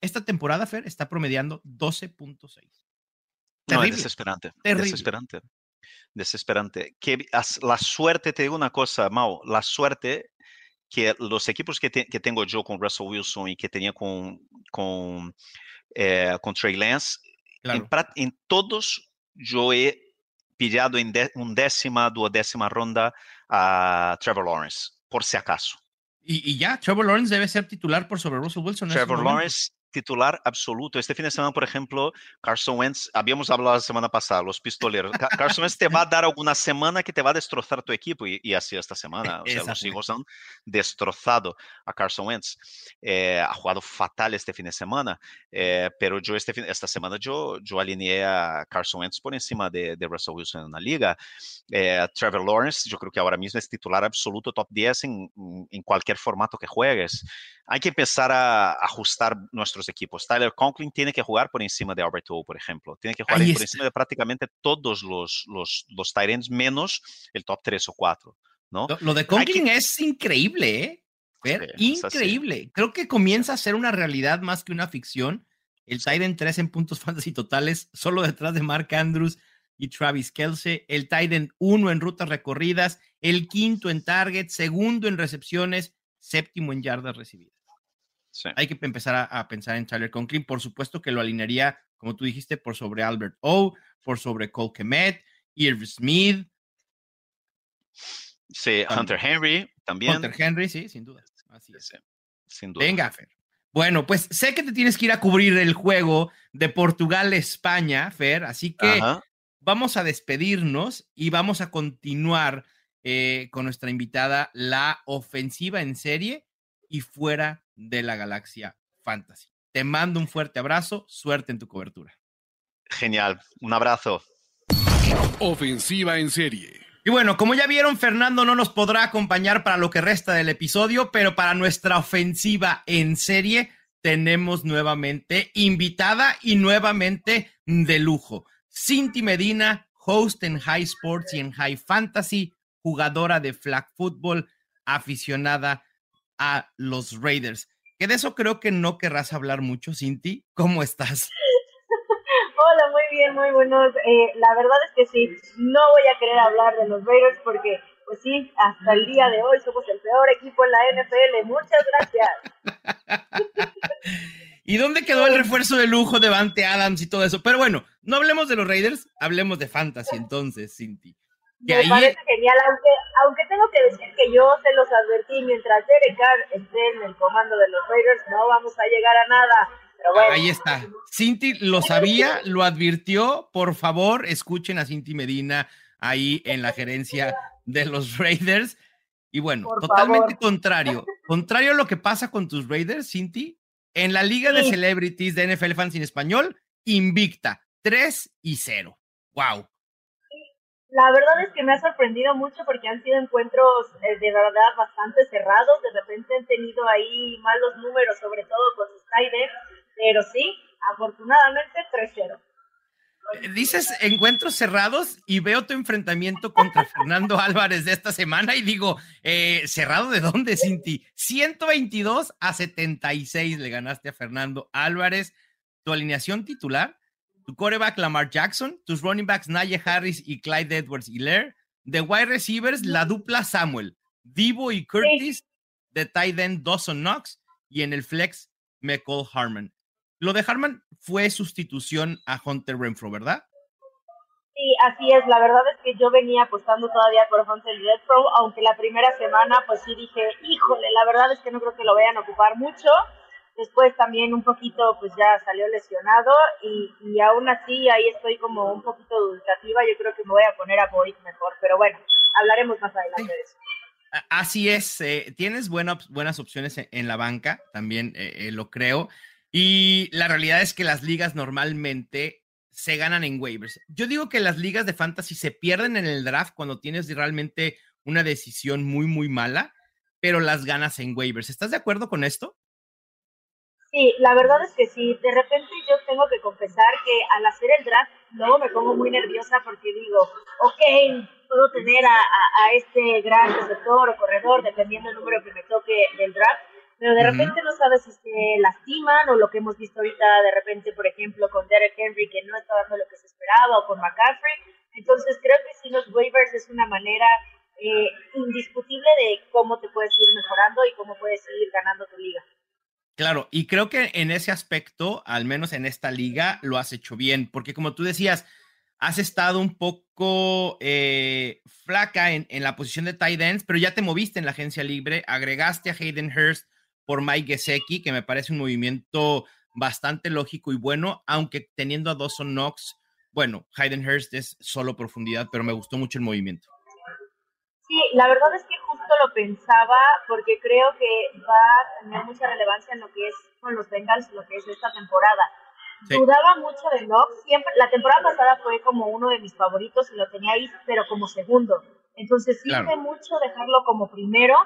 Esta temporada, Fer, está promediando 12.6. No, es desesperante. Desesperante. Desesperante. Que la suerte, te digo una cosa, Mau, la suerte que los equipos que, que tengo yo con Russell Wilson y que tenía con, con, eh, con Trey Lance, en, en, todos yo he pillado en de, un décima, duodécima ronda a Trevor Lawrence, por si acaso. Y, y, ya, Trevor Lawrence debe ser titular por sobre Russell Wilson. Trevor Lawrence titular absoluto. Este fin de semana, por ejemplo, Carson Wentz, habíamos hablado la semana pasada, los pistoleros. Carson Wentz te va a dar alguna semana que te va a destrozar tu equipo y, y así esta semana. O sea, los hijos han destrozado a Carson Wentz. Eh, ha jugado fatal este fin de semana, eh, pero yo este fin, esta semana yo, yo alineé a Carson Wentz por encima de, de Russell Wilson en la liga. Eh, Trevor Lawrence, yo creo que ahora mismo es titular absoluto top 10 en, en cualquier formato que juegues. Hay que empezar a ajustar nuestros equipos. Tyler Conklin tiene que jugar por encima de Albert O, por ejemplo. Tiene que jugar por encima de prácticamente todos los, los, los tight menos el top 3 o 4. ¿no? Lo, de Conklin es increíble, ¿eh? increíble. Creo que comienza a ser una realidad más que una ficción. El Titan 3 en puntos fantasy totales, solo detrás de Mark Andrews y Travis Kelsey. El Titan 1 en rutas recorridas, el quinto en target, segundo en recepciones, séptimo en yardas recibidas. Hay que empezar a, pensar en Tyler Conklin. Por supuesto que lo alinearía, como tú dijiste, por sobre Albert O, por sobre Cole Kemet, Irv Smith. Sí, Hunter Henry también. Hunter Henry, sí, sin duda. Así es. sin duda. Venga, Fer. Bueno, pues sé que te tienes que ir a cubrir el juego de Portugal-España, Fer, así que vamos a despedirnos y vamos a continuar eh, con nuestra invitada, la ofensiva en serie y fuera de la galaxia fantasy. Te mando un fuerte abrazo, suerte en tu cobertura. Genial, un abrazo. Ofensiva en serie. Y bueno, como ya vieron, Fernando no nos podrá acompañar para lo que resta del episodio, pero para nuestra ofensiva en serie tenemos nuevamente invitada y nuevamente de lujo. Cinti Medina, host en High Sports y en High Fantasy, jugadora de flag football, aficionada a los Raiders. Que de eso creo que no querrás hablar mucho, Cinti. ¿Cómo estás? Hola, muy bien, muy buenos. Eh, la verdad es que sí, no voy a querer hablar de los Raiders porque, pues sí, hasta el día de hoy somos el peor equipo en la NFL. Muchas gracias. ¿Y dónde quedó el refuerzo de lujo de Vante Adams y todo eso? Pero bueno, no hablemos de los Raiders, hablemos de Fantasy entonces, Cinti. Me parece genial, aunque, aunque tengo que decir que yo se los advertí, mientras Derek Carr esté en el comando de los Raiders, no vamos a llegar a nada. Pero bueno. Ahí está. Cinti lo sabía, lo advirtió. Por favor, escuchen a Cinti Medina ahí en la gerencia de los Raiders. Y bueno, totalmente contrario. Contrario a lo que pasa con tus Raiders, Cinti, en la Liga de Celebrities de NFL Fans en Español, invicta, 3 y 0. ¡Wow! La verdad es que me ha sorprendido mucho porque han sido encuentros eh, de verdad bastante cerrados. De repente han tenido ahí malos números, sobre todo con sus pero sí, afortunadamente 3-0. Eh, dices encuentros cerrados y veo tu enfrentamiento contra Fernando Álvarez de esta semana y digo, eh, ¿cerrado de dónde, Cinti? 122 a 76 le ganaste a Fernando Álvarez. Tu alineación titular tu coreback Lamar Jackson, tus running backs Najee Harris y Clyde Edwards Hilaire, de wide receivers la dupla Samuel, Divo y Curtis, de tight end Dawson Knox y en el flex McCall Harmon. Lo de Harmon fue sustitución a Hunter Renfro, ¿verdad? Sí, así es. La verdad es que yo venía apostando todavía por Hunter Renfro, aunque la primera semana pues sí dije, híjole, la verdad es que no creo que lo vayan a ocupar mucho. Después también un poquito, pues ya salió lesionado y, y aún así ahí estoy como un poquito dubitativa. Yo creo que me voy a poner a Boyd mejor, pero bueno, hablaremos más adelante de eso. Así es, eh, tienes buenas buenas opciones en, la banca, también eh, eh, lo creo. Y la realidad es que las ligas normalmente se ganan en waivers. Yo digo que las ligas de fantasy se pierden en el draft cuando tienes realmente una decisión muy, muy mala, pero las ganas en waivers. ¿Estás de acuerdo con esto? Sí, la verdad es que sí. De repente yo tengo que confesar que al hacer el draft, luego me pongo muy nerviosa porque digo, ok, puedo tener a, a, este gran receptor o corredor, dependiendo del número que me toque del draft, pero de repente no sabes si se lastiman o lo que hemos visto ahorita de repente, por ejemplo, con Derek Henry, que no está dando lo que se esperaba, o con McCaffrey. Entonces creo que sí los waivers es una manera eh, indiscutible de cómo te puedes ir mejorando y cómo puedes ir ganando tu liga. Claro, y creo que en ese aspecto, al menos en esta liga, lo has hecho bien, porque como tú decías, has estado un poco eh, flaca en, la posición de tight ends, pero ya te moviste en la agencia libre, agregaste a Hayden Hurst por Mike Gesecki, que me parece un movimiento bastante lógico y bueno, aunque teniendo a Dawson Knox, bueno, Hayden Hurst es solo profundidad, pero me gustó mucho el movimiento. Sí, la verdad es que lo pensaba porque creo que va a tener mucha relevancia en lo que es con los Bengals, lo que es esta temporada. Dudaba mucho de Knox, siempre, la temporada pasada fue como uno de mis favoritos y lo tenía ahí, pero como segundo. Entonces sirve mucho dejarlo como primero.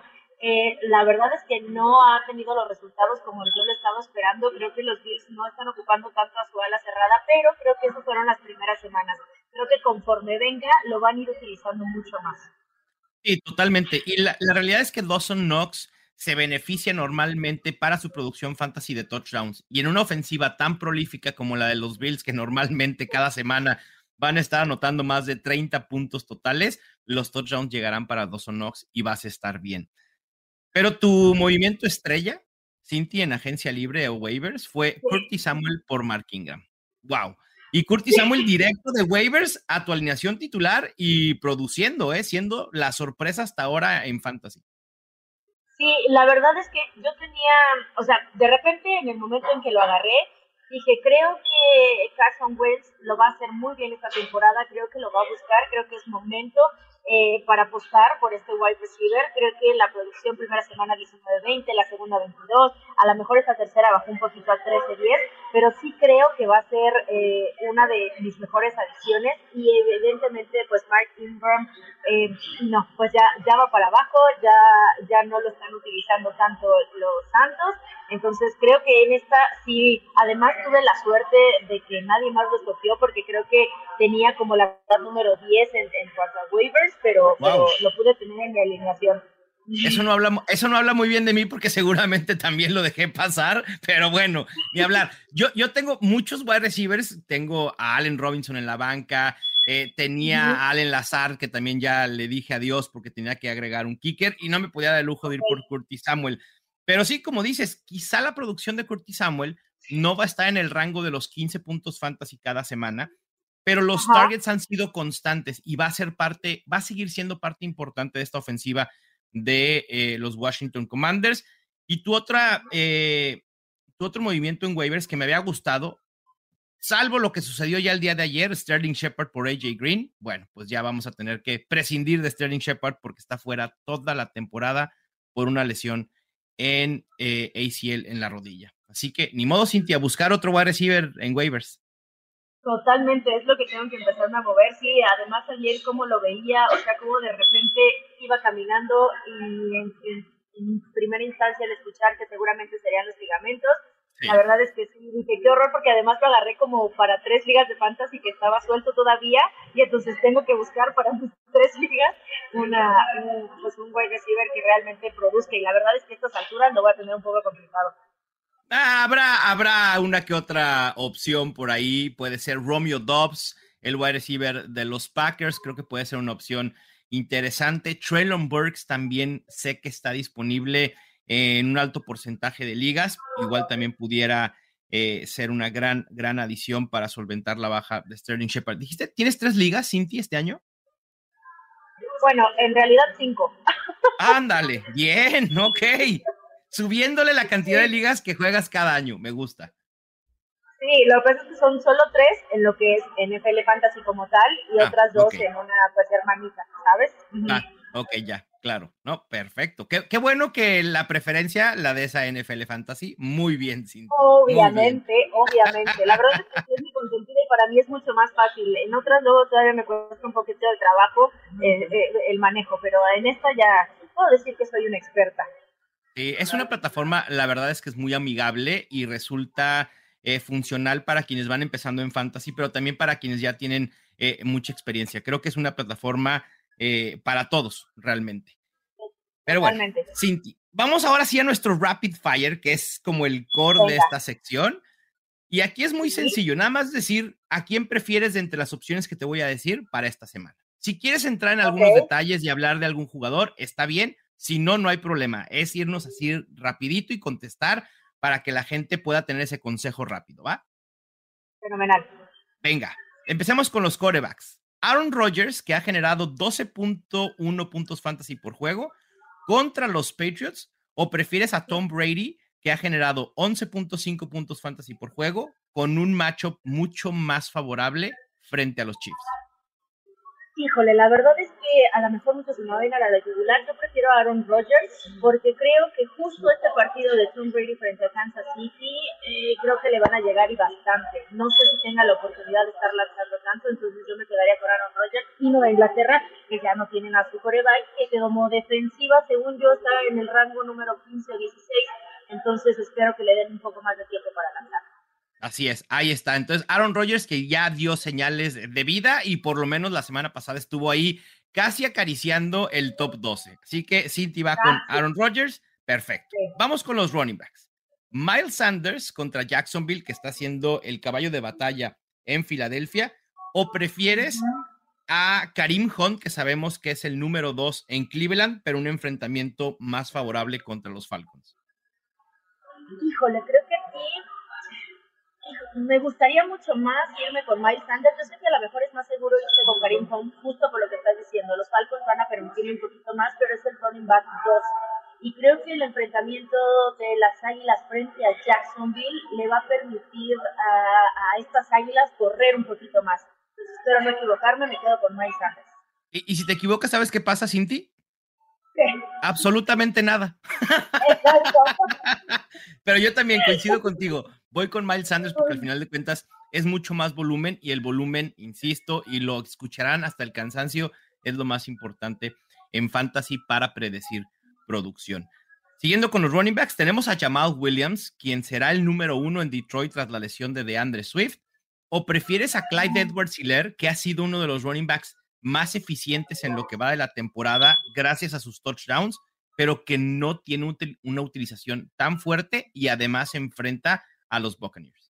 Eh, la verdad es que no ha tenido los resultados como yo lo estaba esperando. Creo que los Bills no están ocupando tanto a su ala cerrada, pero creo que esas fueron las primeras semanas. Creo que conforme venga lo van a ir utilizando mucho más. Sí, totalmente. Y la, realidad es que Dawson Knox se beneficia normalmente para su producción fantasy de touchdowns. Y en una ofensiva tan prolífica como la de los Bills, que normalmente cada semana van a estar anotando más de 30 puntos totales, los touchdowns llegarán para Dawson Knox y vas a estar bien. Pero tu movimiento estrella, Cinti, en agencia libre o waivers, fue Curtis Samuel por Mark Ingram. ¡Wow! Y Curtis Samuel directo de waivers a tu alineación titular y produciendo, ¿eh? siendo la sorpresa hasta ahora en Fantasy. Sí, la verdad es que yo tenía, o sea, de repente en el momento en que lo agarré, dije, creo que Carson Wentz lo va a hacer muy bien esta temporada, creo que lo va a buscar, creo que es momento eh, para apostar por este wide receiver. Creo que la producción primera semana 19-20, la segunda 22, a lo mejor esta tercera bajó un poquito a 13-10, pero sí creo que va a ser eh, una de mis mejores adiciones y evidentemente pues Mark Ingram, eh, no, pues ya, ya va para abajo, ya, ya no lo están utilizando tanto los Santos, entonces creo que en esta sí, además tuve la suerte de que nadie más lo escogió porque creo que tenía como la número 10 en, en cuanto a waivers pero, lo pude tener en mi alineación. Eso no, habla, eso no habla muy bien de mí porque seguramente también lo dejé pasar, pero bueno, ni hablar. Yo, yo tengo muchos wide receivers, tengo a Allen Robinson en la banca, eh, tenía a Allen Lazar, que también ya le dije adiós porque tenía que agregar un kicker y no me podía dar el lujo de ir por Curtis Samuel. Pero sí, como dices, quizá la producción de Curtis Samuel no va a estar en el rango de los 15 puntos fantasy cada semana, pero los targets han sido constantes y va a ser parte, va a seguir siendo parte importante de esta ofensiva de eh, los Washington Commanders. Y tu otra, eh, tu otro movimiento en waivers que me había gustado, salvo lo que sucedió ya el día de ayer, Sterling Shepard por AJ Green, bueno, pues ya vamos a tener que prescindir de Sterling Shepard porque está fuera toda la temporada por una lesión en eh, ACL en la rodilla. Así que ni modo, Cintia, buscar otro wide receiver en waivers. Totalmente, es lo que tengo que empezarme a mover. Sí, además ayer como lo veía, o sea, como de repente iba caminando y en, primera instancia al escuchar que seguramente serían los ligamentos, la verdad es que sí, dije, qué horror, porque además lo agarré como para tres ligas de fantasy que estaba suelto todavía, y entonces tengo que buscar para mis tres ligas una, un, pues un wide receiver que realmente produzca, y la verdad es que a estas alturas lo voy a tener un poco complicado. Ah, habrá, habrá una que otra opción por ahí. Puede ser Romeo Dobbs, el wide receiver de los Packers. Creo que puede ser una opción interesante. Traylon Burks también sé que está disponible en un alto porcentaje de ligas. Igual también pudiera eh, ser una gran, gran adición para solventar la baja de Sterling Shepard. Dijiste, ¿tienes tres ligas, Cinti, este año? Bueno, en realidad cinco. Ándale, bien, ok subiéndole la cantidad de ligas que juegas cada año. Me gusta. Sí, lo que pasa es que son solo tres en lo que es NFL Fantasy como tal y ah, otras dos en una pues hermanita, ¿sabes? Ah, ok, ya, claro, ¿no? Perfecto. Qué, qué, bueno que la preferencia la de esa NFL Fantasy. Muy bien, Cintia. Obviamente, obviamente. La verdad es que estoy muy contenta para mí es mucho más fácil. En otras luego todavía me cuesta un poquito de trabajo eh, eh, el manejo, pero en esta ya puedo decir que soy una experta. Es una plataforma, la verdad es que es muy amigable y resulta eh, funcional para quienes van empezando en fantasy, pero también para quienes ya tienen mucha experiencia. Creo que es una plataforma para todos, realmente. Pero bueno, Cinti, vamos ahora sí a nuestro rapid fire, que es como el core de esta sección. Y aquí es muy sencillo, nada más decir a quién prefieres de entre las opciones que te voy a decir para esta semana. Si quieres entrar en algunos detalles y hablar de algún jugador, está bien. Si no, no hay problema. Es irnos así rapidito y contestar para que la gente pueda tener ese consejo rápido, ¿va? Fenomenal. Venga, empecemos con los corebacks. Aaron Rodgers, que ha generado 12.1 puntos fantasy por juego contra los Patriots, o prefieres a Tom Brady, que ha generado 11.5 puntos fantasy por juego, con un matchup mucho más favorable frente a los Chiefs. Híjole, la verdad es que a lo mejor muchos se me ven a la titular. Yo prefiero a Aaron Rodgers porque creo que justo este partido de Tom Brady frente a Kansas City, eh, creo que le van a llegar y bastante. No sé si tenga la oportunidad de estar lanzando tanto, entonces yo me quedaría con Aaron Rodgers y de Inglaterra, que ya no tienen a su coreback, que como defensiva, según yo, está en el rango número 15 o 16 entonces espero que le den un poco más de tiempo para lanzar. Así es, ahí está. Entonces, Aaron Rodgers que ya dio señales de vida y por lo menos la semana pasada estuvo ahí casi acariciando el top 12. Así que Cinti va con Aaron Rodgers, perfecto. Vamos con los running backs. Miles Sanders contra Jacksonville, que está haciendo el caballo de batalla en Filadelfia, o prefieres a Karim Hunt, que sabemos que es el número 2 en Cleveland, pero un enfrentamiento más favorable contra los Falcons. Híjole, creo que aquí me gustaría mucho más irme con Miles Sanders. Yo sé que a lo mejor es más seguro irse con Karim Hunt, justo por lo que estás diciendo. Los Falcons van a permitirle un poquito más, pero es el running back 2. Y creo que el enfrentamiento de las Águilas frente a Jacksonville le va a permitir a, estas Águilas correr un poquito más. Espero no equivocarme, me quedo con Miles Sanders. ¿Y, y si te equivocas, sabes qué pasa, Cinti? Absolutamente nada. Pero yo también coincido contigo. Voy con Miles Sanders porque al final de cuentas es mucho más volumen y el volumen, insisto, y lo escucharán hasta el cansancio, es lo más importante en fantasy para predecir producción. Siguiendo con los running backs, tenemos a Jamal Williams, quien será el número uno en Detroit tras la lesión de DeAndre Swift. ¿O prefieres a Clyde Edwards Hiller, que ha sido uno de los running backs más eficientes en lo que va de la temporada gracias a sus touchdowns, pero que no tiene una utilización tan fuerte y además se enfrenta a los Buccaneers.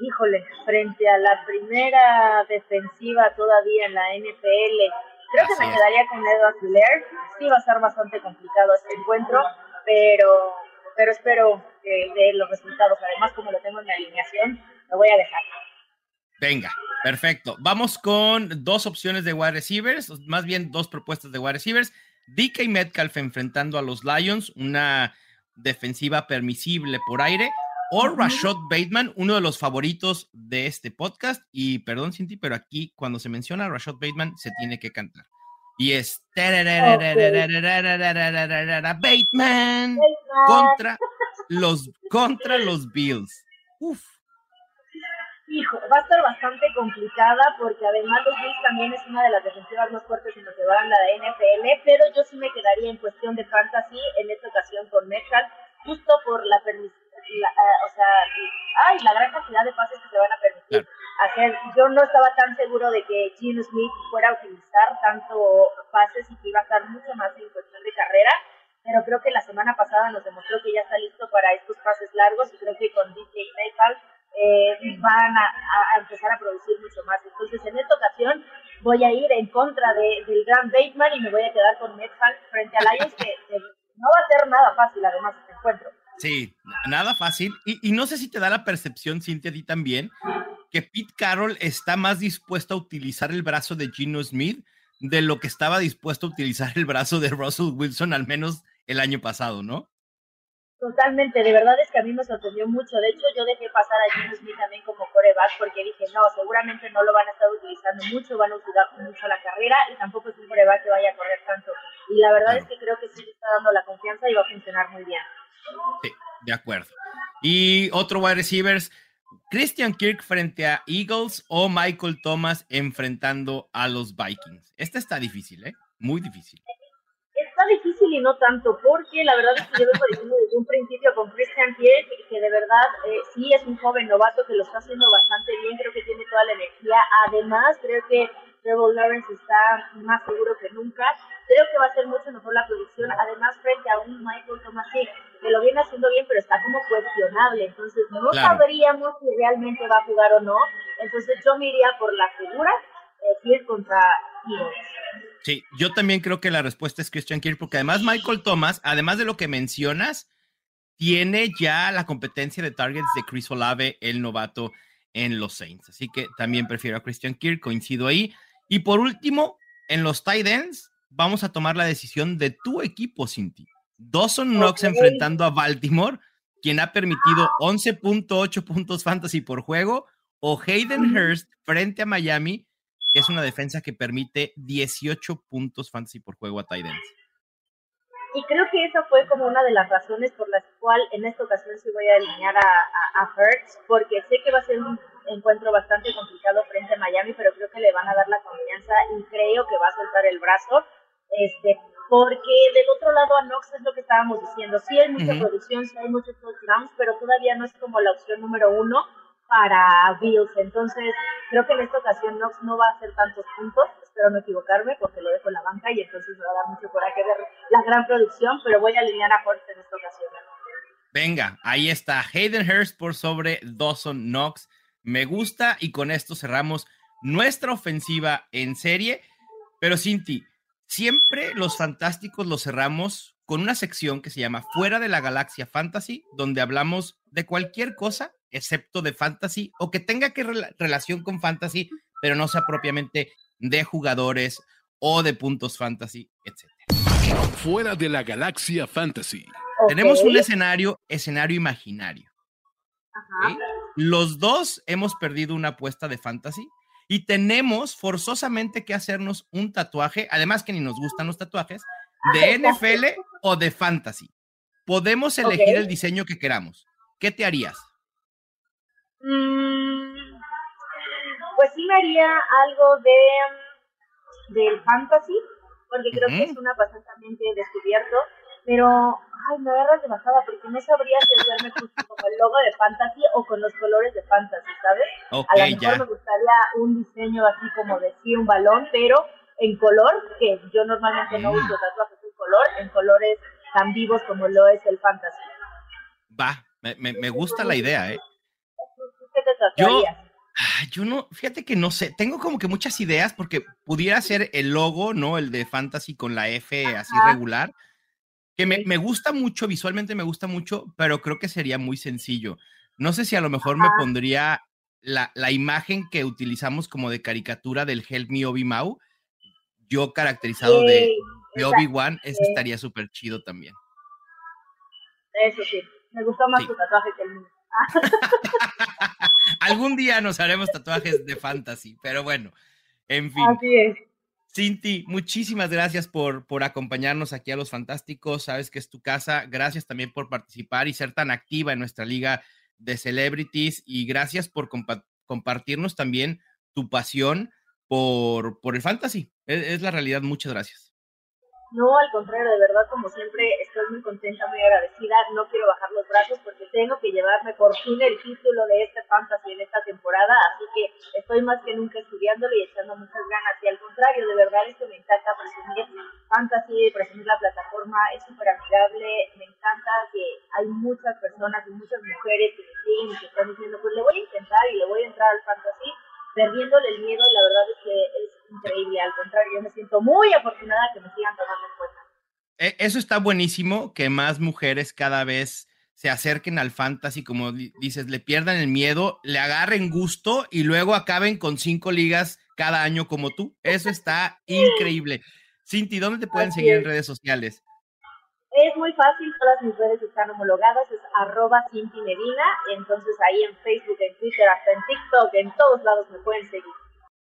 Híjole, frente a la primera defensiva todavía en la NFL, creo que me quedaría con Edward Hiller. Sí va a ser bastante complicado este encuentro, pero, pero espero que dé los resultados. Además, como lo tengo en mi alineación, lo voy a dejar. Venga, perfecto. Vamos con dos opciones de wide receivers, más bien dos propuestas de wide receivers. DK Metcalf enfrentando a los Lions, una defensiva permisible por aire, o Rashad Bateman, uno de los favoritos de este podcast. Y perdón, Cinti, pero aquí cuando se menciona a Rashad Bateman se tiene que cantar. Y es Bateman contra los, contra los Bills. Uf Hijo, va a estar bastante complicada porque además los Bills también es una de las defensivas más fuertes en lo que va en la de NFL, pero yo sí me quedaría en cuestión de fantasy en esta ocasión con Metcalf, justo por la, la uh, o sea, ay, la gran cantidad de pases que se van a permitir hacer. Yo no estaba tan seguro de que Gene Smith fuera a utilizar tanto pases y que iba a estar mucho más en cuestión de carrera, pero creo que la semana pasada nos demostró que ya está listo para estos pases largos y creo que con DJ Metcalf eh, van a, empezar a producir mucho más. Entonces, en esta ocasión voy a ir en contra de, del gran Bateman y me voy a quedar con Metcalf frente a Lions, que, no va a ser nada fácil, además, este encuentro. Sí, nada fácil. Y, no sé si te da la percepción, Cintia, a ti también, que Pete Carroll está más dispuesto a utilizar el brazo de Gino Smith de lo que estaba dispuesto a utilizar el brazo de Russell Wilson, al menos el año pasado, ¿no? Totalmente, de verdad es que a mí me sorprendió mucho. De hecho, yo dejé pasar a Jimmy Smith también como coreback porque dije, no, seguramente no lo van a estar utilizando mucho, van a usar mucho la carrera y tampoco es un coreback que vaya a correr tanto. Y la verdad es que creo que sí le está dando la confianza y va a funcionar muy bien. Sí, de acuerdo. Y otro wide receivers, Christian Kirk frente a Eagles o Michael Thomas enfrentando a los Vikings. Este está difícil, ¿eh? Muy difícil. Difícil y no tanto, porque la verdad es que yo vengo diciendo desde un principio con Christian Kirk que de verdad eh, sí es un joven novato que lo está haciendo bastante bien, creo que tiene toda la energía. Además, creo que Trevor Lawrence está más seguro que nunca. Creo que va a ser mucho mejor la producción. Además, frente a un Michael Thomas que lo viene haciendo bien, pero está como cuestionable. Entonces, no sabríamos si realmente va a jugar o no. Entonces, yo me iría por la figura, eh, contra Eagles. Sí, yo también creo que la respuesta es Christian Kirk, porque además Michael Thomas, además de lo que mencionas, tiene ya la competencia de targets de Chris Olave, el novato en los Saints. Así que también prefiero a Christian Kirk, coincido ahí. Y por último, en los tight ends, vamos a tomar la decisión de tu equipo, Cinti. Dawson Knox enfrentando a Baltimore, quien ha permitido 11.8 puntos fantasy por juego, o Hayden Hurst frente a Miami, que es una defensa que permite 18 puntos fantasy por juego a tight ends. Y creo que esa fue como una de las razones por las cuales en esta ocasión sí voy a alinear a, a, a Hurts, porque sé que va a ser un encuentro bastante complicado frente a Miami, pero creo que le van a dar la confianza y creo que va a soltar el brazo. Este, porque del otro lado a Knox es lo que estábamos diciendo, sí hay mucha producción, sí hay muchos touchdowns, pero todavía no es como la opción número uno para Bills, entonces creo que en esta ocasión Knox no va a hacer tantos puntos, espero no equivocarme porque lo dejo en la banca y entonces me va a dar mucho coraje ver la gran producción, pero voy a alinear a Horst en esta ocasión. Venga, ahí está Hayden Hurst por sobre Dawson Knox. Me gusta y con esto cerramos nuestra ofensiva en serie. Pero Cinti, siempre los fantásticos los cerramos con una sección que se llama Fuera de la Galaxia Fantasy, donde hablamos de cualquier cosa excepto de fantasy o que tenga que relación con fantasy, pero no sea propiamente de jugadores o de puntos fantasy, etc. Fuera de la Galaxia Fantasy. Tenemos un escenario, escenario imaginario. Los dos hemos perdido una apuesta de fantasy y tenemos forzosamente que hacernos un tatuaje, además que ni nos gustan los tatuajes, de NFL o de fantasy. Podemos elegir el diseño que queramos. ¿Qué te harías? Mm, pues sí me haría algo de del fantasy, porque creo que es una pasión también que he descubierto pero, ay, me agarras de bajada porque no sabría si hacerme justo como el logo de Fantasy o con los colores de Fantasy, ¿sabes? a lo mejor me gustaría un diseño así como de sí, un balón, pero en color, que yo normalmente no uso mm. tatuajes en color, en colores tan vivos como lo es el Fantasy. Va, me, me, gusta la idea, ¿eh? ¿Qué te yo, yo no, fíjate que no sé, tengo como que muchas ideas porque pudiera ser el logo, ¿no? El de Fantasy con la F así regular que me, gusta mucho, visualmente me gusta mucho, pero creo que sería muy sencillo. No sé si a lo mejor me pondría la, imagen que utilizamos como de caricatura del Help Me Obi-Mau, yo caracterizado de, Obi-Wan, ese estaría súper chido también. Eso sí, me gustó más tu tatuaje que el mío. Algún día nos haremos tatuajes de fantasy, pero bueno, en fin. Así es. Cinti, muchísimas gracias por, por acompañarnos aquí a Los Fantásticos. Sabes que es tu casa. Gracias también por participar y ser tan activa en nuestra liga de celebrities. Y gracias por compartirnos también tu pasión por, por el fantasy. es la realidad. Muchas gracias. No, al contrario, de verdad, como siempre, estoy muy contenta, muy agradecida. No quiero bajar los brazos porque tengo que llevarme por fin el título de este fantasy en esta temporada. Así que estoy más que nunca estudiándolo y echando muchas ganas. Y al contrario, de verdad, esto me encanta presumir fantasy, presumir la plataforma. Es súper amigable. Me encanta que hay muchas personas y muchas mujeres que me siguen y que están diciendo, pues le voy a intentar y le voy a entrar al fantasy perdiéndole el miedo, la verdad es que es increíble. Al contrario, yo me siento muy afortunada que me sigan tomando en cuenta. E, eso está buenísimo, que más mujeres cada vez se acerquen al fantasy, como dices, le pierdan el miedo, le agarren gusto y luego acaben con cinco ligas cada año como tú. Eso está increíble. Cinti, ¿dónde te pueden seguir en redes sociales? Es muy fácil, todas mis redes están homologadas, es arroba Cinti Medina, entonces ahí en Facebook, en Twitter, hasta en TikTok, en todos lados me pueden seguir.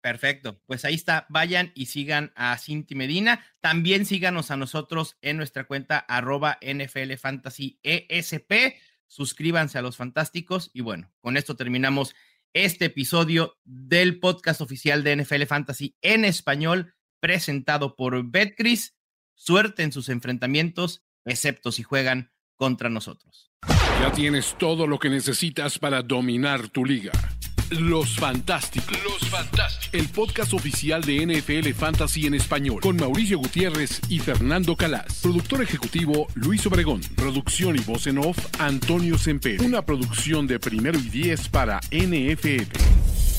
Perfecto, pues ahí está, vayan y sigan a Cinti Medina, también síganos a nosotros en nuestra cuenta arroba NFL Fantasy ESP, suscríbanse a los fantásticos y bueno, con esto terminamos este episodio del podcast oficial de NFL Fantasy en español presentado por Betcris. Suerte en sus enfrentamientos, excepto si juegan contra nosotros. Ya tienes todo lo que necesitas para dominar tu liga. Los Fantásticos. Los Fantásticos. El podcast oficial de NFL Fantasy en español. Con Mauricio Gutiérrez y Fernando Calas. Productor ejecutivo Luis Obregón. Producción y voz en off Antonio Semper. Una producción de primero y diez para NFL.